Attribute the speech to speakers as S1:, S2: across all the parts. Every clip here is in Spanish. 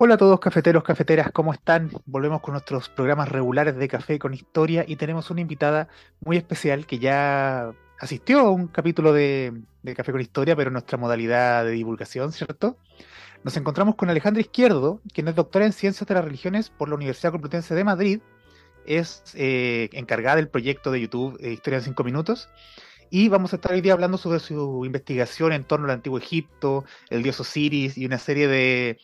S1: Hola a todos cafeteros, cafeteras, ¿cómo están? Volvemos con nuestros programas regulares de café con historia y tenemos una invitada muy especial que ya asistió a un capítulo de, de Café con Historia, pero en nuestra modalidad de divulgación, ¿cierto? Nos encontramos con Alejandra Izquierdo, quien es doctora en Ciencias de las Religiones por la Universidad Complutense de Madrid, es eh, encargada del proyecto de YouTube eh, Historia en 5 Minutos, y vamos a estar hoy día hablando sobre su investigación en torno al Antiguo Egipto, el dios Osiris y una serie de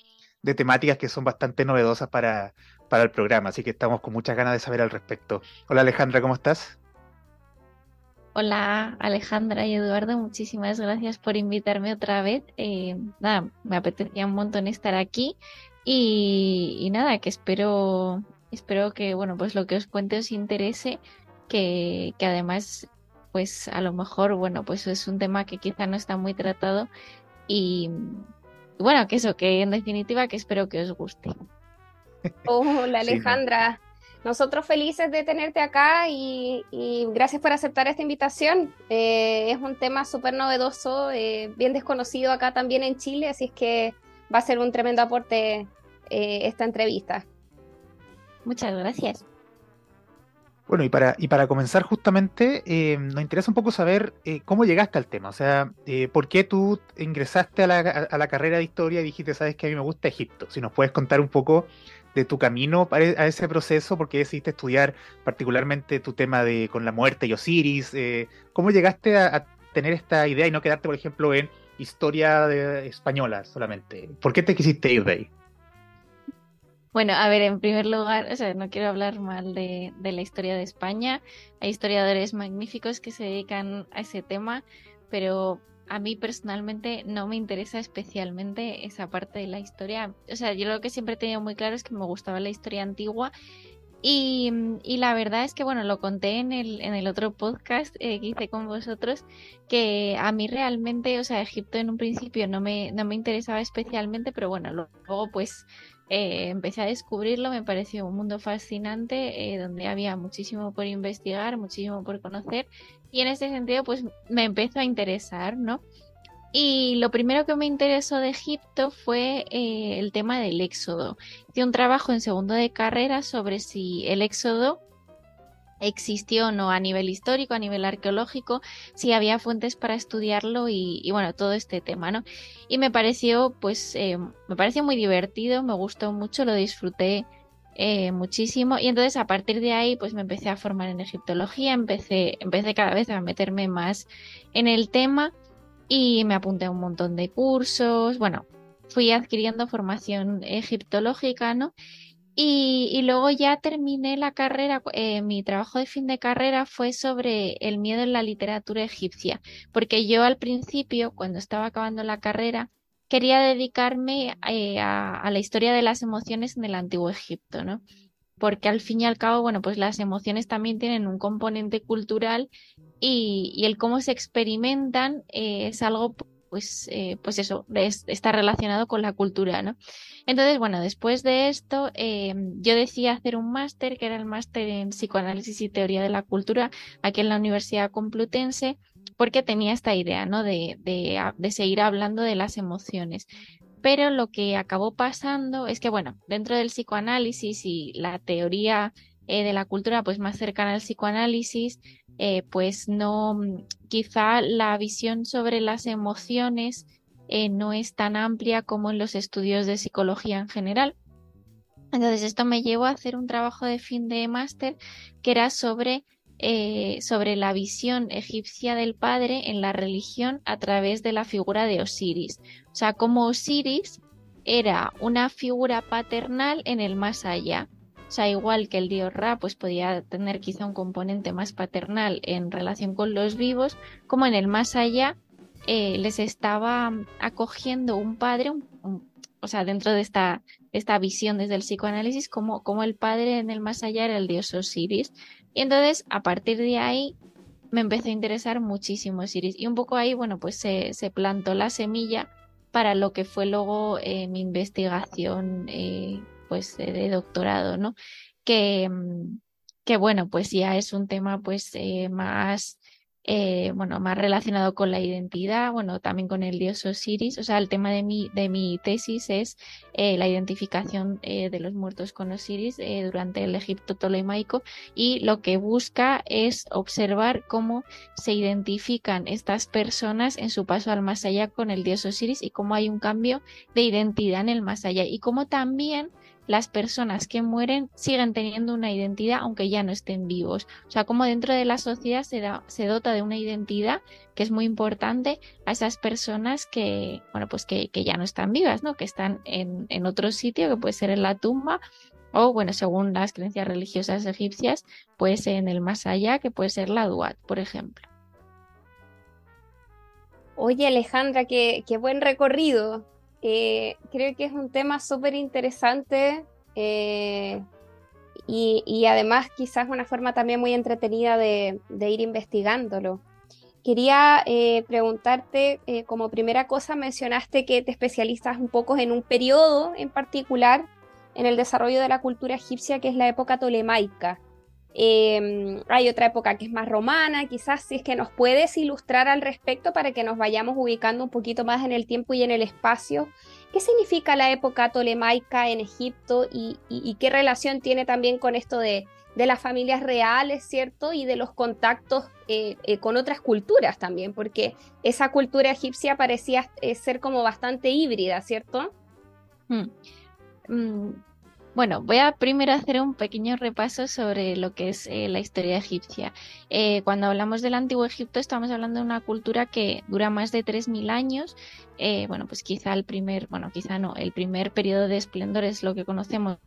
S1: de temáticas que son bastante novedosas para, para el programa, así que estamos con muchas ganas de saber al respecto. Hola Alejandra, ¿cómo estás?
S2: Hola Alejandra y Eduardo, muchísimas gracias por invitarme otra vez. Eh, nada, me apetecía un montón estar aquí y, y, nada, que espero, espero que bueno, pues lo que os cuente os interese, que, que además, pues a lo mejor, bueno, pues es un tema que quizá no está muy tratado y, bueno, que eso, que en definitiva que espero que os guste.
S3: Hola Alejandra, sí, nosotros felices de tenerte acá y, y, gracias por aceptar esta invitación. Eh, es un tema súper novedoso, eh, bien desconocido acá también en Chile, así es que va a ser un tremendo aporte eh, esta entrevista.
S2: Muchas gracias.
S1: Bueno, y para, y para comenzar justamente, eh, nos interesa un poco saber eh, cómo llegaste al tema, o sea, eh, por qué tú ingresaste a la, a la, carrera de historia y dijiste, sabes que a mí me gusta Egipto. Si nos puedes contar un poco de tu camino a ese proceso, por qué decidiste estudiar particularmente tu tema de con la muerte y Osiris, cómo llegaste a, tener esta idea y no quedarte, por ejemplo, en historia española solamente. ¿Por qué te quisiste ir de?
S2: Bueno, a ver, en primer lugar, o sea, no quiero hablar mal de, la historia de España. Hay historiadores magníficos que se dedican a ese tema, pero a mí personalmente no me interesa especialmente esa parte de la historia. O sea, yo lo que siempre he tenido muy claro es que me gustaba la historia antigua. Y, y la verdad es que, bueno, lo conté en el, en el otro podcast eh, que hice con vosotros, que a mí realmente, o sea, Egipto en un principio no me, no me interesaba especialmente, pero bueno, luego pues eh, empecé a descubrirlo, me pareció un mundo fascinante eh, donde había muchísimo por investigar, muchísimo por conocer y en ese sentido pues me empezó a interesar, ¿no? Y lo primero que me interesó de Egipto fue eh, el tema del éxodo. Hice un trabajo en segundo de carrera sobre si el éxodo existió o no a nivel histórico, a nivel arqueológico, si había fuentes para estudiarlo y, bueno, todo este tema, ¿no? Y me pareció, pues, eh, me pareció muy divertido, me gustó mucho, lo disfruté eh, muchísimo y entonces a partir de ahí, pues me empecé a formar en egiptología, empecé, empecé cada vez a meterme más en el tema y me apunté a un montón de cursos, bueno, fui adquiriendo formación egiptológica, ¿no? Y, y, luego ya terminé la carrera, eh, mi trabajo de fin de carrera fue sobre el miedo en la literatura egipcia, porque yo al principio, cuando estaba acabando la carrera, quería dedicarme eh, a, a, la historia de las emociones en el antiguo Egipto, ¿no? Porque al fin y al cabo, bueno, pues las emociones también tienen un componente cultural y, y el cómo se experimentan eh, es algo pues, eh, pues eso, es, está relacionado con la cultura, ¿no? Entonces, bueno, después de esto, eh, yo decidí hacer un máster, que era el máster en psicoanálisis y teoría de la cultura, aquí en la Universidad Complutense, porque tenía esta idea, ¿no? De, de, de seguir hablando de las emociones. Pero lo que acabó pasando es que, bueno, dentro del psicoanálisis y la teoría eh, de la cultura, pues más cercana al psicoanálisis, eh, pues no, quizá la visión sobre las emociones eh, no es tan amplia como en los estudios de psicología en general. Entonces esto me llevó a hacer un trabajo de fin de máster que era sobre, eh, sobre la visión egipcia del padre en la religión a través de la figura de Osiris. O sea, como Osiris era una figura paternal en el más allá. Sea, igual que el dios Ra, pues podía tener quizá un componente más paternal en relación con los vivos, como en el más allá les estaba acogiendo un padre, o sea, dentro de esta, esta visión desde el psicoanálisis, como, como el padre en el más allá era el dios Osiris. Y entonces, a partir de ahí, me empezó a interesar muchísimo Osiris. Y un poco ahí, bueno, pues se, se plantó la semilla para lo que fue luego eh, mi investigación eh, pues de doctorado, ¿no? Que, mm, que bueno, pues ya es un tema pues eh, más eh, bueno, más relacionado con la identidad, bueno, también con el dios Osiris. O sea, el tema de mi, de mi tesis es eh, la identificación de los muertos con Osiris durante el Egipto tolemaico y lo que busca es observar cómo se identifican estas personas en su paso al más allá con el dios Osiris y cómo hay un cambio de identidad en el más allá y cómo también las personas que mueren siguen teniendo una identidad aunque ya no estén vivos. O sea, como dentro de la sociedad se, da, se dota de una identidad que es muy importante a esas personas que, bueno, pues que, que ya no están vivas, ¿no? Que están en, en otro sitio, que puede ser en la tumba o, bueno, según las creencias religiosas egipcias, puede ser en el más allá, que puede ser la Duat, por ejemplo.
S3: Oye, Alejandra, qué, qué buen recorrido. Eh, creo que es un tema súper interesante eh, y, además quizás una forma también muy entretenida de, ir investigándolo. Quería eh, preguntarte, como primera cosa, mencionaste que te especializas un poco en un periodo en particular en el desarrollo de la cultura egipcia, que es la época tolemaica. Em, hay otra época que es más romana, quizás si es que nos puedes ilustrar al respecto para que nos vayamos ubicando un poquito más en el tiempo y en el espacio. ¿Qué significa la época tolemaica en Egipto y, qué relación tiene también con esto de, las familias reales, ¿cierto? Y de los contactos eh, eh, con otras culturas también, porque esa cultura egipcia parecía eh, ser como bastante híbrida, ¿cierto?
S2: Hmm. Mm, bueno, voy a primero hacer un pequeño repaso sobre lo que es eh, la historia egipcia. Eh, cuando hablamos del antiguo Egipto estamos hablando de una cultura que dura más de 3.000 años. Eh, bueno, pues quizá el primer, bueno, quizá no, el primer periodo de esplendor es lo que conocemos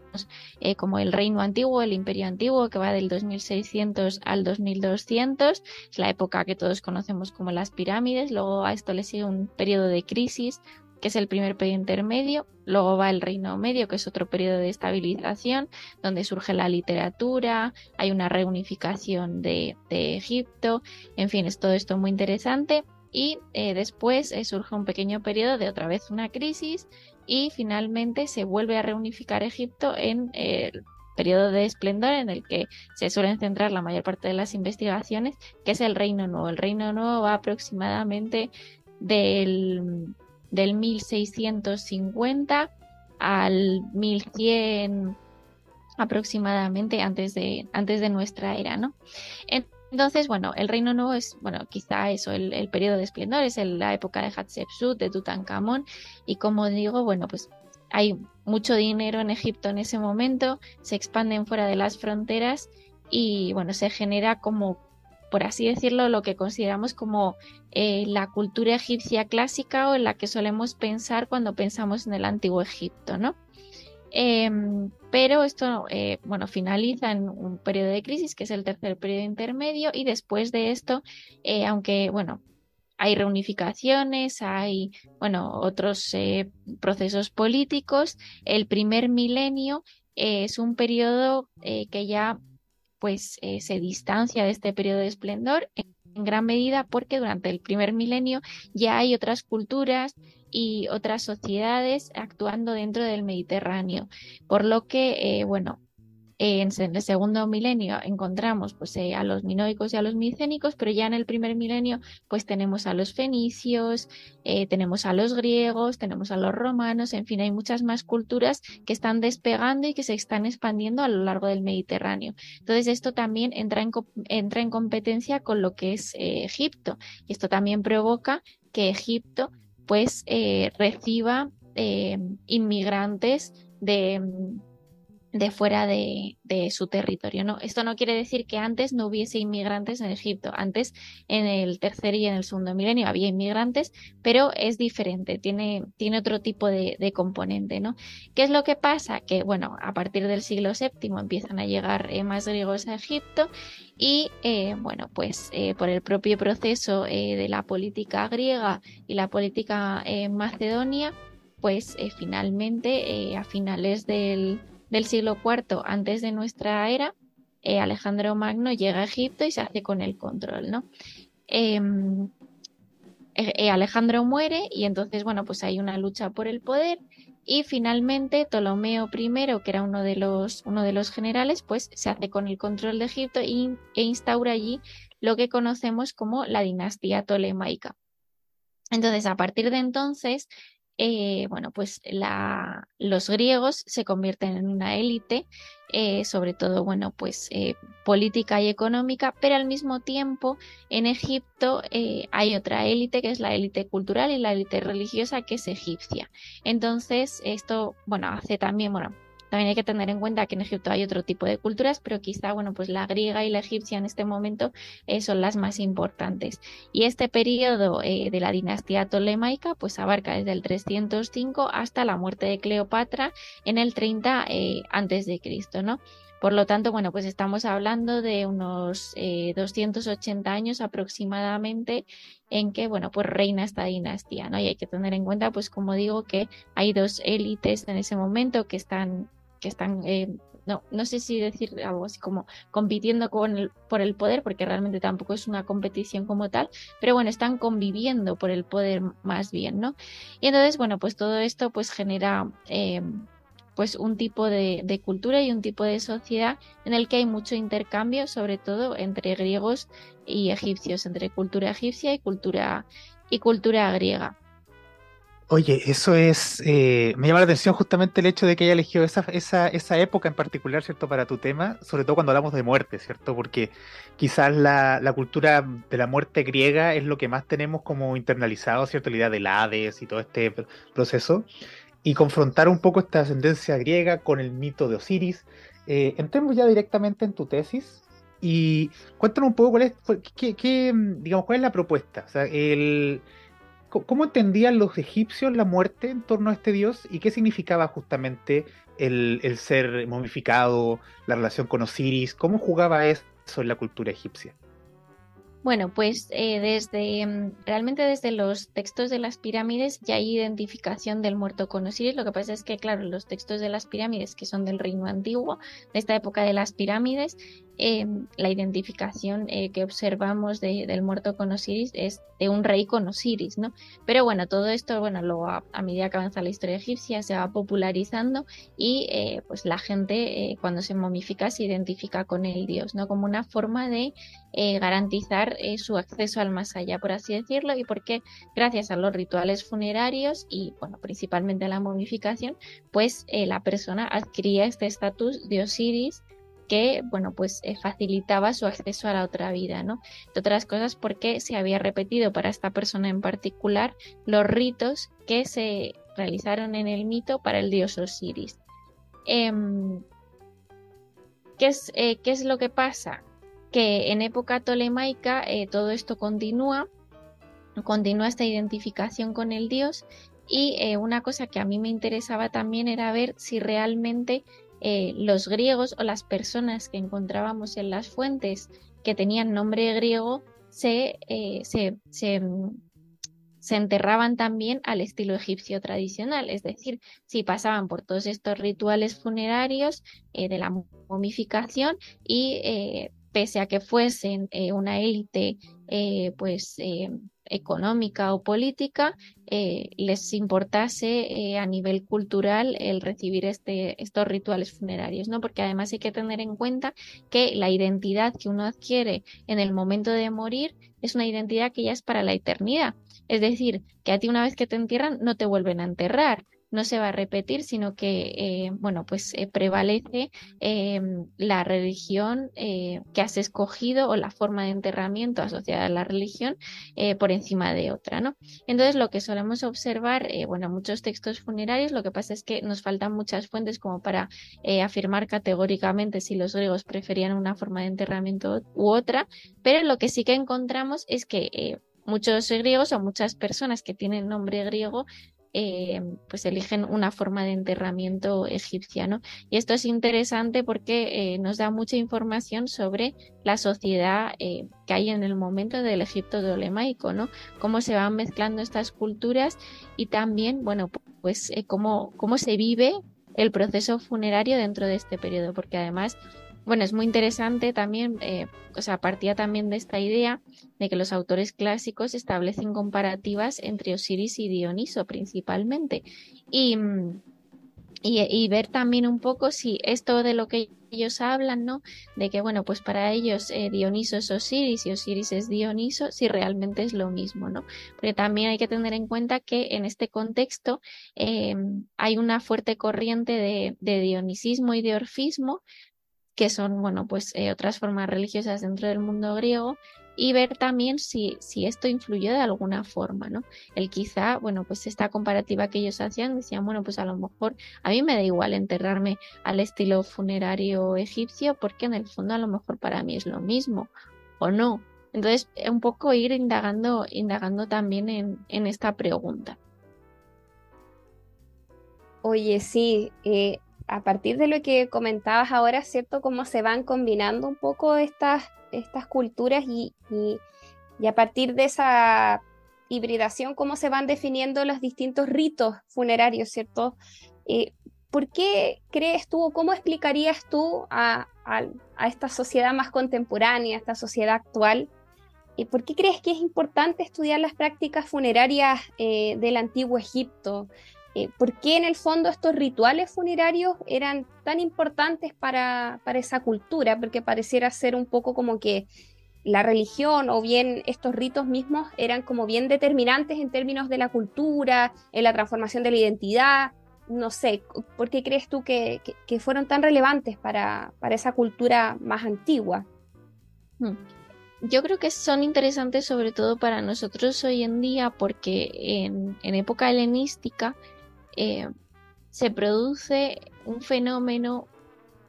S2: como el reino antiguo, el imperio antiguo, que va del 2600 al 2200. Es la época que todos conocemos como las pirámides. Luego a esto le sigue un periodo de crisis, que es el primer periodo intermedio, luego va el Reino Medio, que es otro periodo de estabilización, donde surge la literatura, hay una reunificación de, Egipto, en fin, es todo esto muy interesante. Y eh, después eh, surge un pequeño periodo de otra vez una crisis y finalmente se vuelve a reunificar Egipto en el periodo de esplendor en el que se suelen centrar la mayor parte de las investigaciones, que es el Reino Nuevo. El Reino Nuevo va aproximadamente del del 1650 al 1100 aproximadamente antes de, antes de nuestra era, ¿no? Entonces, bueno, el Reino Nuevo es, bueno, quizá eso, el, el periodo de esplendor, es la época de Hatshepsut, de Tutankamón, y como digo, bueno, pues hay mucho dinero en Egipto en ese momento, se expanden fuera de las fronteras y, bueno, se genera como por así decirlo, lo que consideramos como eh, la cultura egipcia clásica o en la que solemos pensar cuando pensamos en el antiguo Egipto, ¿no? Em, pero esto, eh, bueno, finaliza en un periodo de crisis, que es el tercer periodo intermedio, y después de esto, eh, aunque, bueno, hay reunificaciones, hay, bueno, otros procesos políticos, el primer milenio es un periodo que ya pues eh, se distancia de este periodo de esplendor en, gran medida porque durante el primer milenio ya hay otras culturas y otras sociedades actuando dentro del Mediterráneo, por lo que, eh, bueno, en el segundo milenio encontramos pues, eh, a los minoicos y a los micénicos, pero ya en el primer milenio pues tenemos a los fenicios, eh, tenemos a los griegos, tenemos a los romanos, en fin, hay muchas más culturas que están despegando y que se están expandiendo a lo largo del Mediterráneo. Entonces esto también entra en, entra en competencia con lo que es eh, Egipto y esto también provoca que Egipto pues reciba inmigrantes de de fuera de, su territorio. ¿no? Esto no quiere decir que antes no hubiese inmigrantes en Egipto. Antes, en el tercer y en el segundo milenio, había inmigrantes, pero es diferente, tiene, tiene otro tipo de, componente. ¿no? ¿Qué es lo que pasa? Que, bueno, a partir del siglo VII empiezan a llegar más griegos a Egipto y, eh, bueno, pues eh, por el propio proceso eh, de la política griega y la política macedonia, pues finalmente, a finales del del siglo IV antes de nuestra era, eh, Alejandro Magno llega a Egipto y se hace con el control, ¿no? Em, eh, eh, Alejandro muere y entonces, bueno, pues hay una lucha por el poder y finalmente Ptolomeo I, que era uno de los, uno de los generales, pues se hace con el control de Egipto e instaura allí lo que conocemos como la dinastía tolemaica. Entonces, a partir de entonces, eh, bueno, pues la, los griegos se convierten en una élite, eh, sobre todo, bueno, pues eh, política y económica, pero al mismo tiempo en Egipto hay otra élite que es la élite cultural y la élite religiosa que es egipcia. Entonces, esto, bueno, hace también, bueno, también hay que tener en cuenta que en Egipto hay otro tipo de culturas, pero quizá, bueno, pues la griega y la egipcia en este momento eh, son las más importantes. Y este periodo eh, de la dinastía tolemaica, pues abarca desde el 305 hasta la muerte de Cleopatra en el 30 eh, antes de Cristo, ¿no? Por lo tanto, bueno, pues estamos hablando de unos 280 años aproximadamente en que, bueno, pues reina esta dinastía, ¿no? Y hay que tener en cuenta, pues como digo, que hay dos élites en ese momento que están que están, eh, no, no sé si decir algo así como compitiendo con el, por el poder, porque realmente tampoco es una competición como tal, pero bueno, están conviviendo por el poder más bien, ¿no? Y entonces, bueno, pues todo esto pues genera... Eh, pues un tipo de, de, cultura y un tipo de sociedad en el que hay mucho intercambio, sobre todo entre griegos y egipcios, entre cultura egipcia y cultura, y cultura griega.
S1: Oye, eso es, eh, me llama la atención justamente el hecho de que haya elegido esa, esa, esa, época en particular, ¿cierto? Para tu tema, sobre todo cuando hablamos de muerte, ¿cierto? Porque quizás la, la cultura de la muerte griega es lo que más tenemos como internalizado, ¿cierto? La idea del Hades y todo este proceso. Y confrontar un poco esta ascendencia griega con el mito de Osiris. Eh, entremos ya directamente en tu tesis y cuéntanos un poco cuál es, qué, digamos, cuál es la propuesta. O sea, el ¿Cómo entendían los egipcios la muerte en torno a este dios y qué significaba justamente el, ser momificado, la relación con Osiris? ¿Cómo jugaba eso en la cultura egipcia?
S2: Bueno, pues eh, desde mm, realmente desde los textos de las pirámides ya hay identificación del muerto con Osiris. Lo que pasa es que, claro, los textos de las pirámides, que son del reino antiguo, de esta época de las pirámides, Em, la identificación eh, que observamos del muerto con Osiris es de un rey con Osiris, ¿no? Pero bueno, todo esto, bueno, luego a, medida que avanza la historia egipcia se va popularizando y eh, pues la gente eh, cuando se momifica se identifica con el dios, ¿no? Como una forma de garantizar su acceso al más allá, por así decirlo, y porque gracias a los rituales funerarios y, bueno, principalmente a la momificación, pues la persona adquiría este estatus de Osiris que, bueno, pues eh, facilitaba su acceso a la otra vida, ¿no? Otras cosas porque se había repetido para esta persona en particular los ritos que se realizaron en el mito para el dios Osiris. Em, ¿qué, es, eh, ¿Qué es lo que pasa? Que en época tolemaica eh, todo esto continúa, continúa esta identificación con el dios y una cosa que a mí me interesaba también era ver si realmente eh, los griegos o las personas que encontrábamos en las fuentes que tenían nombre griego se, eh, se, se, enterraban también al estilo egipcio tradicional, es decir, si pasaban por todos estos rituales funerarios eh, de la momificación y pese a que fuesen una élite pues económica o política eh, les importase eh, a nivel cultural el recibir este, estos rituales funerarios, ¿no? Porque además hay que tener en cuenta que la identidad que uno adquiere en el momento de morir es una identidad que ya es para la eternidad. Es decir, que a ti una vez que te entierran no te vuelven a enterrar, no se va a repetir, sino que, eh, bueno, pues eh, prevalece em, la religión eh, que has escogido o la forma de enterramiento asociada a la religión por encima de otra, ¿no? Entonces, lo que solemos observar, bueno, muchos textos funerarios, lo que pasa es que nos faltan muchas fuentes como para afirmar categóricamente si los griegos preferían una forma de enterramiento u otra, pero lo que sí que encontramos es que muchos griegos o muchas personas que tienen nombre griego eh, pues eligen una forma de enterramiento egipciano. Y esto es interesante porque eh, nos da mucha información sobre la sociedad eh, que hay en el momento del Egipto tolemaico, ¿no? Cómo se van mezclando estas culturas y también, bueno, pues cómo, cómo se vive el proceso funerario dentro de este periodo, porque además bueno, es muy interesante también, eh, o sea, partía también de esta idea de que los autores clásicos establecen comparativas entre Osiris y Dioniso principalmente. Y, y, ver también un poco si esto de lo que ellos hablan, ¿no? De que, bueno, pues para ellos eh, Dioniso es Osiris y Osiris es Dioniso, si realmente es lo mismo, ¿no? Porque también hay que tener en cuenta que en este contexto eh, hay una fuerte corriente de, de dionisismo y de orfismo, que son, bueno, pues eh, otras formas religiosas dentro del mundo griego, y ver también si, si esto influyó de alguna forma, ¿no? El quizá, bueno, pues esta comparativa que ellos hacían, decían, bueno, pues a lo mejor a mí me da igual enterrarme al estilo funerario egipcio, porque en el fondo a lo mejor para mí es lo mismo, o no. Entonces, un poco ir indagando, indagando también en, en esta pregunta.
S3: Oye, sí, eh, a partir de lo que comentabas ahora, ¿cierto? Cómo se van combinando un poco estas, estas culturas y, a partir de esa hibridación, cómo se van definiendo los distintos ritos funerarios, ¿cierto? Eh, ¿Por qué crees tú o cómo explicarías tú a, esta sociedad más contemporánea, a esta sociedad actual, y ¿por qué crees que es importante estudiar las prácticas funerarias eh, del antiguo Egipto? Eh, ¿por qué en el fondo estos rituales funerarios eran tan importantes para, esa cultura? Porque pareciera ser un poco como que la religión o bien estos ritos mismos eran como bien determinantes en términos de la cultura, en la transformación de la identidad. No sé, ¿por qué crees tú que, fueron tan relevantes para, esa cultura más antigua?
S2: Hmm. Yo creo que son interesantes sobre todo para nosotros hoy en día porque en época helenística eh, se produce un fenómeno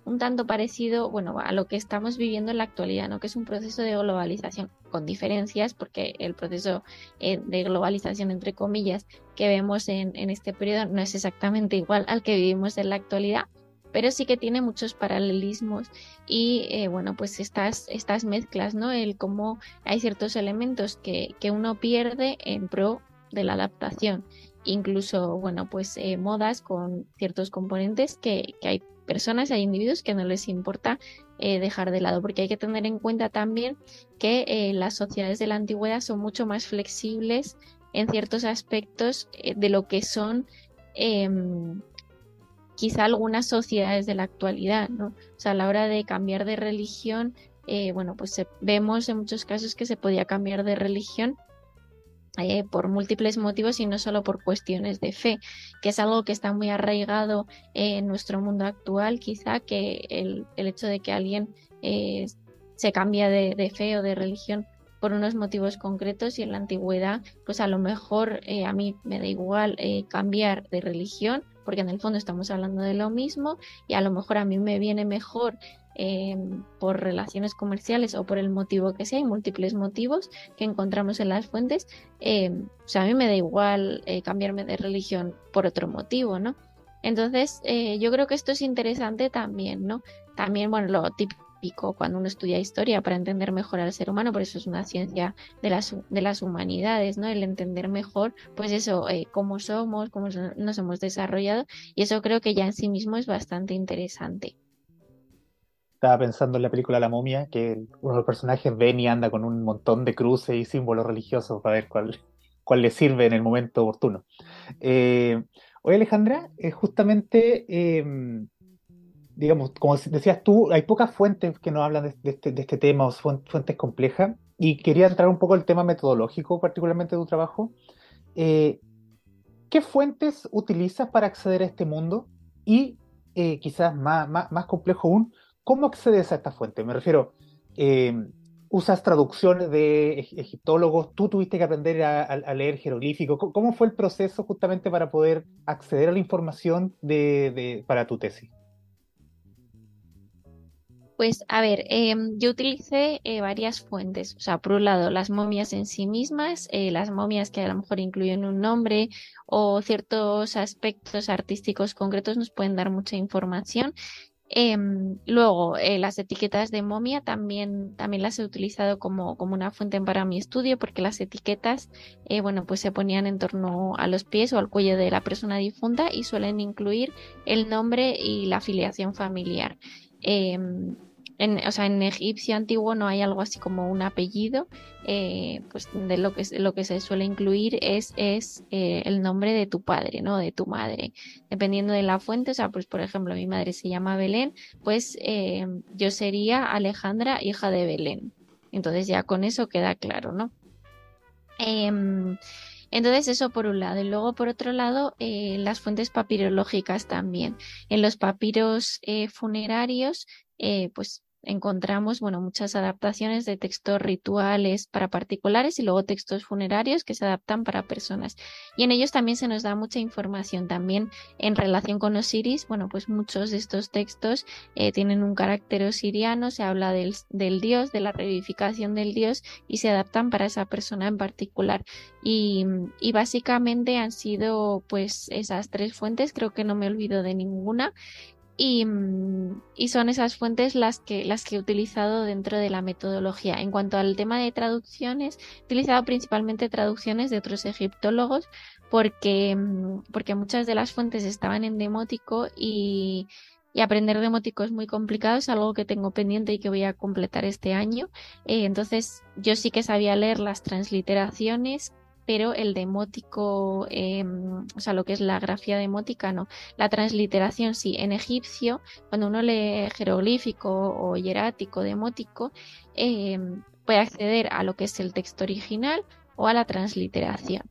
S2: un tanto parecido, bueno, a lo que estamos viviendo en la actualidad, ¿no? Que es un proceso de globalización con diferencias, porque el proceso eh, de globalización, entre comillas, que vemos en, este periodo no es exactamente igual al que vivimos en la actualidad, pero sí que tiene muchos paralelismos y, eh, bueno, pues estas, estas mezclas, ¿no? El cómo hay ciertos elementos que, que uno pierde en pro de la adaptación incluso, bueno, pues eh, modas con ciertos componentes que, hay personas, hay individuos que no les importa eh, dejar de lado, porque hay que tener en cuenta también que eh, las sociedades de la antigüedad son mucho más flexibles en ciertos aspectos de lo que son em, quizá algunas sociedades de la actualidad, ¿no? O sea, a la hora de cambiar de religión, bueno, pues vemos en muchos casos que se podía cambiar de religión eh, por múltiples motivos y no solo por cuestiones de fe, que es algo que está muy arraigado en nuestro mundo actual, quizá que el, hecho de que alguien eh, se cambia de, fe o de religión por unos motivos concretos y en la antigüedad, pues a lo mejor eh, a mí me da igual cambiar de religión, porque en el fondo estamos hablando de lo mismo y a lo mejor a mí me viene mejor Em, por relaciones comerciales o por el motivo que sea, hay múltiples motivos que encontramos en las fuentes. Em, o sea, a mí me da igual eh, cambiarme de religión por otro motivo, ¿no? Entonces, eh, yo creo que esto es interesante también, ¿no? También, bueno, lo típico cuando uno estudia historia para entender mejor al ser humano, por eso es una ciencia de las, de las humanidades, ¿no? El entender mejor, pues eso, eh, cómo somos, cómo nos hemos desarrollado, y eso creo que ya en sí mismo es bastante interesante.
S1: Estaba pensando en la película La momia, que uno de los personajes ven y anda con un montón de cruces y símbolos religiosos para ver cuál, cuál le sirve en el momento oportuno. Eh, oye, Alejandra, eh, justamente, em, digamos, como decías tú, hay pocas fuentes que nos hablan de, este, este, tema, o fuentes complejas, y quería entrar un poco al tema metodológico, particularmente de tu trabajo. Eh, ¿qué fuentes utilizas para acceder a este mundo? Y eh, quizás más, más, complejo aún, ¿cómo accedes a esta fuente? Me refiero, eh, ¿usas traducciones de egiptólogos? ¿Tú tuviste que aprender a, leer jeroglífico? ¿Cómo fue el proceso justamente para poder acceder a la información para tu tesis?
S2: Pues a ver, em, yo utilicé eh, varias fuentes. O sea, por un lado, las momias en sí mismas, eh, las momias que a lo mejor incluyen un nombre o ciertos aspectos artísticos concretos nos pueden dar mucha información. Em, luego, eh, las etiquetas de momia también, también las he utilizado como, como una fuente para mi estudio porque las etiquetas, bueno, pues se ponían en torno a los pies o al cuello de la persona difunta y suelen incluir el nombre y la afiliación familiar. En, o sea, en egipcio antiguo no hay algo así como un apellido, eh, pues de lo que, lo que se suele incluir es, es eh, el nombre de tu padre, ¿no? De tu madre. Dependiendo de la fuente, o sea, pues por ejemplo, mi madre se llama Belén, pues eh, yo sería Alejandra, hija de Belén. Entonces ya con eso queda claro, ¿no? Em, entonces eso por un lado. Y luego por otro lado, las fuentes papirológicas también. En los papiros funerarios, pues encontramos bueno, muchas adaptaciones de textos rituales para particulares y luego textos funerarios que se adaptan para personas. Y en ellos también se nos da mucha información. También en relación con Osiris, bueno, pues muchos de estos textos eh, tienen un carácter osiriano, se habla del, del, dios, de la revivificación del dios y se adaptan para esa persona en particular. Y, y básicamente han sido pues esas tres fuentes, creo que no me olvido de ninguna. Mm, y, son esas fuentes las que, las que he utilizado dentro de la metodología. En cuanto al tema de traducciones, he utilizado principalmente traducciones de otros egiptólogos porque, mm, porque muchas de las fuentes estaban en demótico y, y aprender demótico es muy complicado, es algo que tengo pendiente y que voy a completar este año. Eh, entonces yo sí que sabía leer las transliteraciones pero el demótico, em, o sea, lo que es la grafía demótica, no. La transliteración, sí. En egipcio, cuando uno lee jeroglífico o hierático, demótico, em, puede acceder a lo que es el texto original o a la transliteración.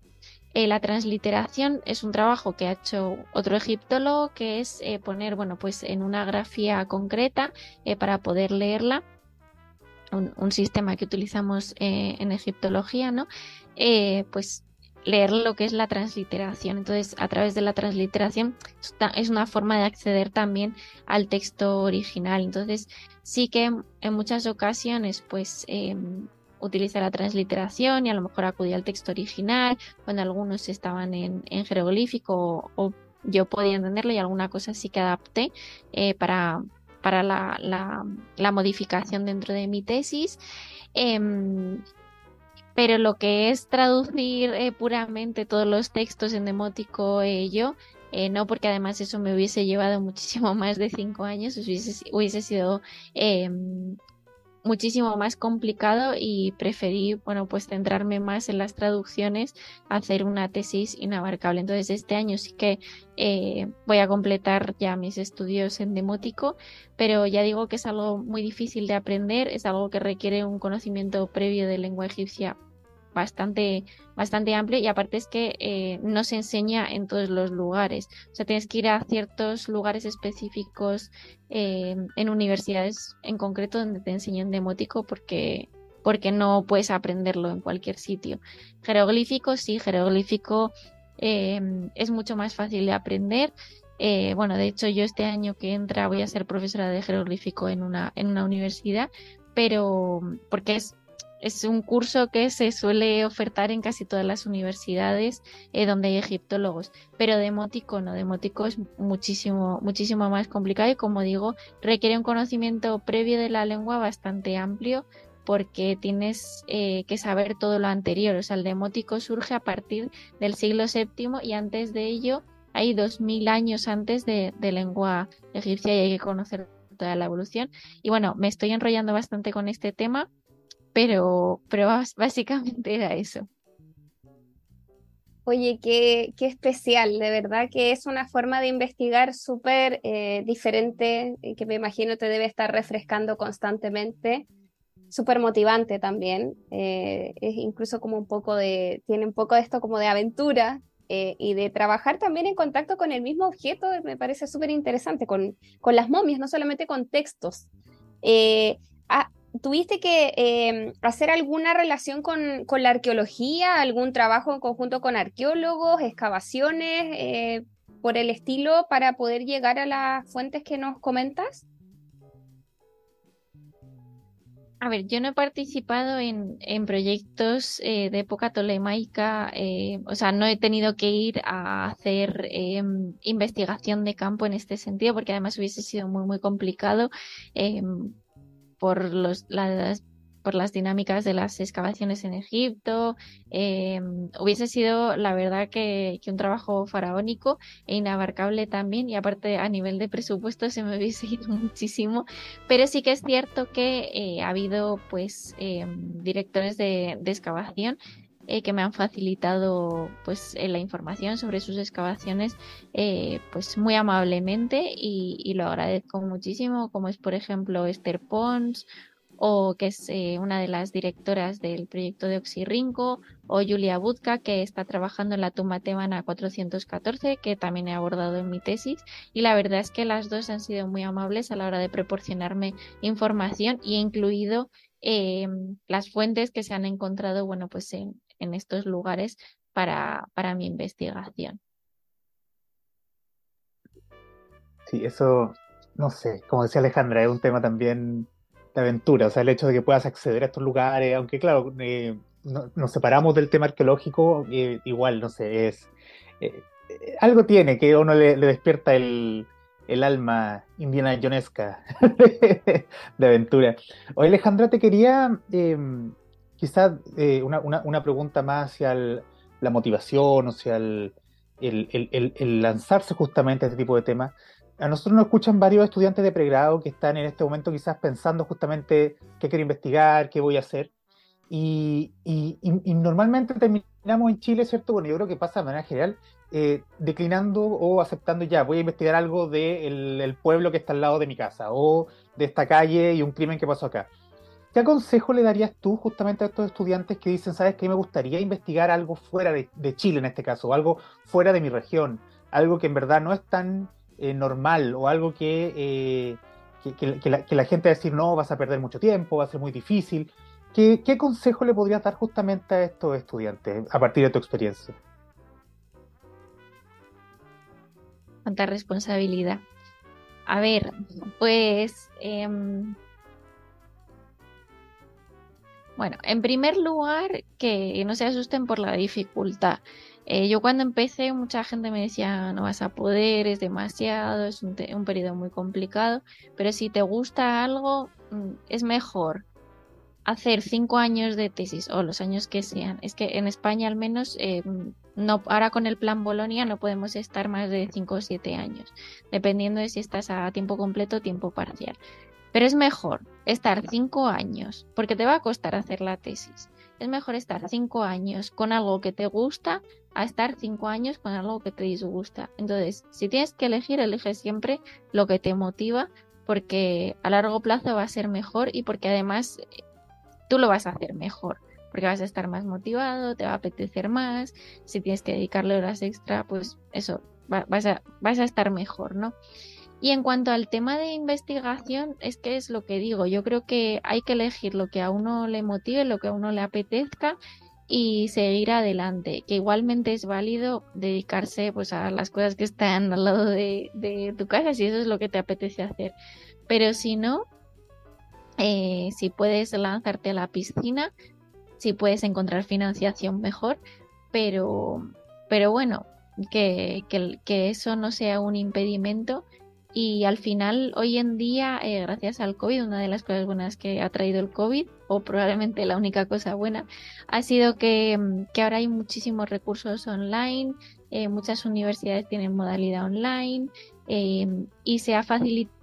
S2: Eh, la transliteración es un trabajo que ha hecho otro egiptólogo, que es eh, poner, bueno, pues en una grafía concreta eh, para poder leerla un, sistema que utilizamos en egiptología, ¿no? Eh, pues leer lo que es la transliteración. Entonces, a través de la transliteración es una forma de acceder también al texto original. Entonces, sí que en muchas ocasiones, pues, eh, utiliza la transliteración y a lo mejor acudía al texto original, cuando algunos estaban en, jeroglífico o, yo podía entenderlo y alguna cosa sí que adapté eh, para, para la, la, modificación dentro de mi tesis. Em, pero lo que es traducir eh, puramente todos los textos en demótico eh, yo, eh, no, porque además eso me hubiese llevado muchísimo más de cinco años, hubiese, hubiese sido em, muchísimo más complicado y preferí, bueno, pues centrarme más en las traducciones, hacer una tesis inabarcable. Entonces, este año sí que voy a completar ya mis estudios en demótico, pero ya digo que es algo muy difícil de aprender, es algo que requiere un conocimiento previo de lengua egipcia bastante, bastante amplio y aparte es que eh, no se enseña en todos los lugares. O sea, tienes que ir a ciertos lugares específicos eh, en universidades en concreto donde te enseñan demótico porque, porque no puedes aprenderlo en cualquier sitio. Jeroglífico, sí, jeroglífico eh, es mucho más fácil de aprender. bueno, de hecho yo este año que entra voy a ser profesora de jeroglífico en una, en una universidad, pero porque es es un curso que se suele ofertar en casi todas las universidades eh, donde hay egiptólogos, pero demótico no, demótico es muchísimo, muchísimo más complicado y como digo, requiere un conocimiento previo de la lengua bastante amplio porque tienes eh, que saber todo lo anterior, o sea, el demótico surge a partir del siglo VII y antes de ello hay dos mil años antes de, de lengua egipcia y hay que conocer toda la evolución. Y bueno, me estoy enrollando bastante con este tema, pero, pero básicamente era eso.
S3: Oye, qué, qué, especial, de verdad que es una forma de investigar súper eh, diferente, eh, que me imagino te debe estar refrescando constantemente, súper motivante también, eh, es incluso como un poco de, tiene un poco de esto como de aventura, y de trabajar también en contacto con el mismo objeto, me parece súper interesante, con, con, las momias, no solamente con textos. Ah, ¿Tuviste que em, hacer alguna relación con, con, la arqueología, algún trabajo en conjunto con arqueólogos, excavaciones, eh, por el estilo, para poder llegar a las fuentes que nos comentas?
S2: A ver, yo no he participado en, proyectos eh, de época tolemaica, eh, o sea, no he tenido que ir a hacer investigación de campo en este sentido, porque además hubiese sido muy, muy complicado por los, las por las dinámicas de las excavaciones en Egipto. Eh, hubiese sido, la verdad, que, un trabajo faraónico e inabarcable también, y aparte a nivel de presupuesto se me hubiese ido muchísimo, pero sí que es cierto que eh, ha habido pues eh, directores de, excavación que me han facilitado pues la información sobre sus excavaciones pues muy amablemente y, lo agradezco muchísimo como es por ejemplo Esther Pons o que es eh, una de las directoras del proyecto de Oxirrinco, o Julia Budka, que está trabajando en la tumba tebana 414, que también he abordado en mi tesis, y la verdad es que las dos han sido muy amables a la hora de proporcionarme información y he incluido em, las fuentes que se han encontrado, bueno, pues en, estos lugares para, para mi investigación.
S1: Sí, eso, no sé, como decía Alejandra, es un tema también aventura, o sea, el hecho de que puedas acceder a estos lugares, aunque claro, eh, nos separamos del tema arqueológico, eh, igual, no sé, es eh, algo tiene que uno le, despierta el, el, alma indiana jonesca de aventura. Oye, Alejandra, te quería em, quizás una, una, una, pregunta más hacia la motivación, o sea, el, el, lanzarse justamente a este tipo de temas a nosotros nos escuchan varios estudiantes de pregrado que están en este momento quizás pensando justamente qué quiero investigar, qué voy a hacer. Y, normalmente terminamos en Chile, ¿cierto? Bueno, yo creo que pasa de manera general, eh, declinando o aceptando ya, voy a investigar algo del pueblo que está al lado de mi casa o de esta calle y un crimen que pasó acá. ¿Qué consejo le darías tú justamente a estos estudiantes que dicen, sabes que me gustaría investigar algo fuera de, de Chile en este caso, algo fuera de mi región, algo que en verdad no es tan eh, normal o algo que, eh, que, la, gente va a decir, no, vas a perder mucho tiempo, va a ser muy difícil. ¿Qué, ¿Qué consejo le podrías dar justamente a estos estudiantes a partir de tu experiencia?
S2: Cuánta responsabilidad. A ver, pues... Em, bueno, en primer lugar, que no se asusten por la dificultad. Eh, yo cuando empecé mucha gente me decía no vas a poder, es demasiado, es un, periodo muy complicado, pero si te gusta algo mm, es mejor hacer cinco años de tesis o los años que sean. Es que en España al menos, eh, no, ahora con el plan Bolonia no podemos estar más de cinco o siete años, dependiendo de si estás a tiempo completo o tiempo parcial. Pero es mejor estar cinco años, porque te va a costar hacer la tesis. Es mejor estar cinco años con algo que te gusta a estar cinco años con algo que te disgusta. Entonces, si tienes que elegir, elige siempre lo que te motiva, porque a largo plazo va a ser mejor y porque además tú lo vas a hacer mejor, porque vas a estar más motivado, te va a apetecer más, si tienes que dedicarle horas extra, pues eso, vas, a, estar mejor, ¿no? Y en cuanto al tema de investigación, es que es lo que digo, yo creo que hay que elegir lo que a uno le motive, lo que a uno le apetezca y seguir adelante, que igualmente es válido dedicarse pues a las cosas que están al lado de, tu casa si eso es lo que te apetece hacer. Pero si no, eh, si puedes lanzarte a la piscina, si puedes encontrar financiación mejor, pero, pero bueno, que, que, eso no sea un impedimento. Y al final, hoy en día, eh, gracias al COVID, una de las cosas buenas que ha traído el COVID, o probablemente la única cosa buena, ha sido que, mm, que ahora hay muchísimos recursos online, eh, muchas universidades tienen modalidad online y se ha facilitado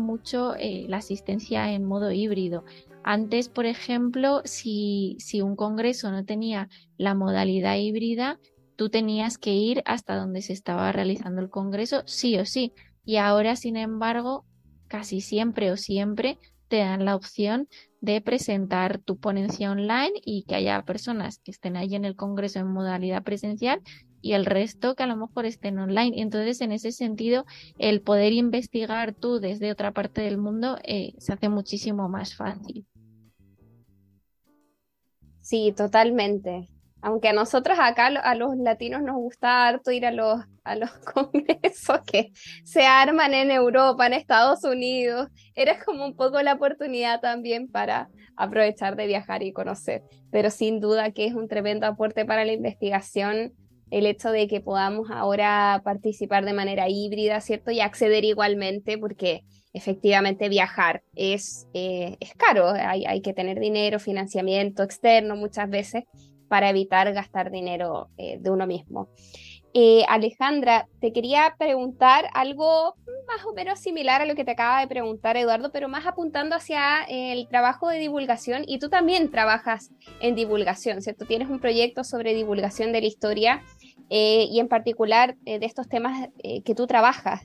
S2: mucho eh, la asistencia en modo híbrido. Antes, por ejemplo, si, si un congreso no tenía la modalidad híbrida, tú tenías que ir hasta donde se estaba realizando el congreso, sí o sí y ahora, sin embargo, casi siempre o siempre te dan la opción de presentar tu ponencia online y que haya personas que estén ahí en el Congreso en modalidad presencial y el resto que a lo mejor estén online. Entonces, en ese sentido, el poder investigar tú desde otra parte del mundo eh, se hace muchísimo más fácil.
S3: Sí, totalmente. Aunque a nosotros acá, a los latinos, nos gusta harto ir a los, a los congresos que se arman en Europa, en Estados Unidos. Era como un poco la oportunidad también para aprovechar de viajar y conocer. Pero sin duda que es un tremendo aporte para la investigación el hecho de que podamos ahora participar de manera híbrida, ¿cierto? Y acceder igualmente, porque efectivamente viajar es, eh, es caro, hay, hay, que tener dinero, financiamiento externo muchas veces para evitar gastar dinero eh, de uno mismo. Eh, Alejandra, te quería preguntar algo más o menos similar a lo que te acaba de preguntar Eduardo, pero más apuntando hacia el trabajo de divulgación y tú también trabajas en divulgación, ¿cierto? Tienes un proyecto sobre divulgación de la historia eh, y en particular eh, de estos temas eh, que tú trabajas.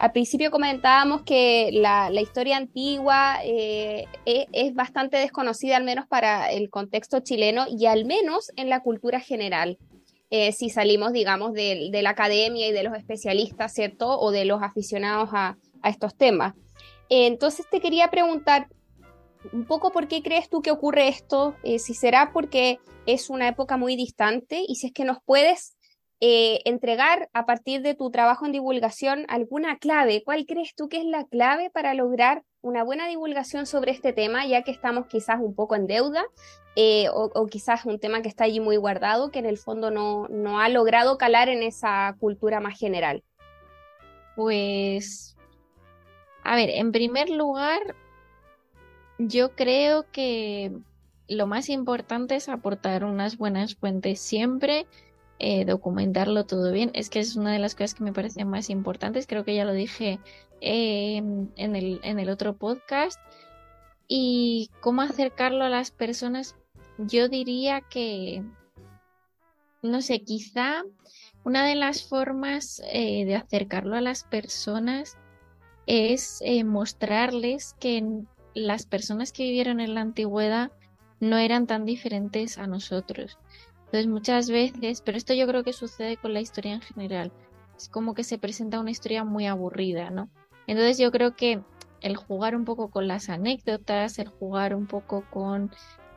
S3: al principio comentábamos que la, historia antigua e, es, bastante desconocida, al menos para el contexto chileno y al menos en la cultura general. si salimos, digamos, de, la academia y de los especialistas, ¿cierto? O de los aficionados a, a estos temas. entonces te quería preguntar, un poco por qué crees tú que ocurre esto, si será porque es una época muy distante y si es que nos puedes eh, entregar a partir de tu trabajo en divulgación alguna clave. ¿Cuál crees tú que es la clave para lograr una buena divulgación sobre este tema, ya que estamos quizás un poco en deuda eh, o, quizás un tema que está allí muy guardado, que en el fondo no, no ha logrado calar en esa cultura más general?
S2: Pues, a ver, en primer lugar, yo creo que lo más importante es aportar unas buenas fuentes siempre eh, documentarlo todo bien. Es que es una de las cosas que me parecen más importantes. Creo que ya lo dije en, el, en el otro podcast. Y cómo acercarlo a las personas, yo diría que, no sé, quizá una de las formas eh, de acercarlo a las personas es eh, mostrarles que las personas que vivieron en la antigüedad no eran tan diferentes a nosotros. Entonces muchas veces, pero esto yo creo que sucede con la historia en general, es como que se presenta una historia muy aburrida, ¿no? Entonces yo creo que el jugar un poco con las anécdotas, el jugar un poco con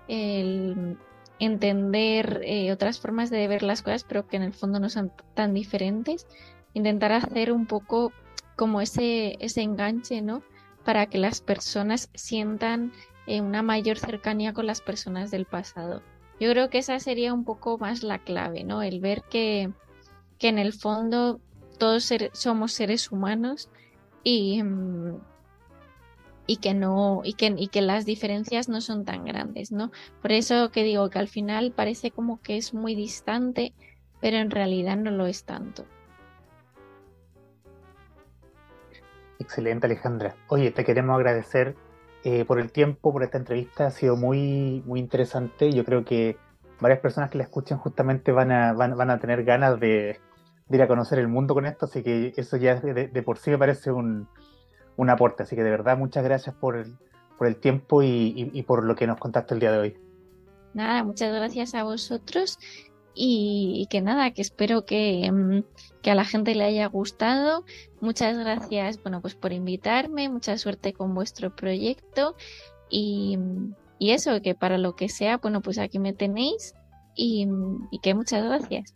S2: el entender eh, otras formas de ver las cosas, pero que en el fondo no son tan diferentes, intentar hacer un poco como ese, ese enganche, ¿no? Para que las personas sientan eh, una mayor cercanía con las personas del pasado. Yo creo que esa sería un poco más la clave, ¿no? El ver que, en el fondo todos somos seres humanos y, mm, y que no y que, y que las diferencias no son tan grandes, ¿no? Por eso que digo que al final parece como que es muy distante, pero en realidad no lo es tanto.
S1: Excelente, Alejandra. Oye, te queremos agradecer eh, por el tiempo, por esta entrevista. Ha sido muy, muy interesante. Yo creo que varias personas que la escuchan justamente van a, van, a tener ganas de, ir a conocer el mundo con esto, así que eso ya de, por sí me parece un, aporte. Así que de verdad, muchas gracias por el, por el tiempo y, por lo que nos contaste el día de hoy.
S2: Nada, muchas gracias a vosotros y, que nada, que espero que, mm, que, a la gente le haya gustado. Muchas gracias, bueno, pues por invitarme, mucha suerte con vuestro proyecto y, y eso, que para lo que sea, bueno, pues aquí me tenéis y, que muchas gracias.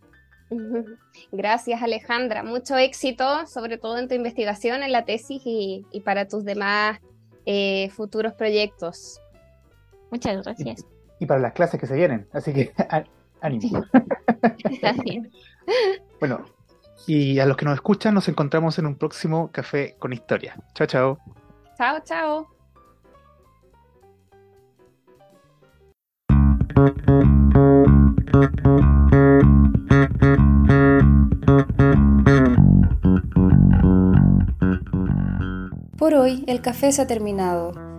S3: Gracias Alejandra, mucho éxito, sobre todo en tu investigación, en la tesis y, para tus demás eh, futuros proyectos.
S2: Muchas gracias.
S1: Y, para las clases que se vienen, así que ánimo. Gracias. bueno, y a los que nos escuchan, nos encontramos en un próximo Café con Historia. Chao, chao.
S3: Chao, chao.
S4: Por hoy el café se ha terminado,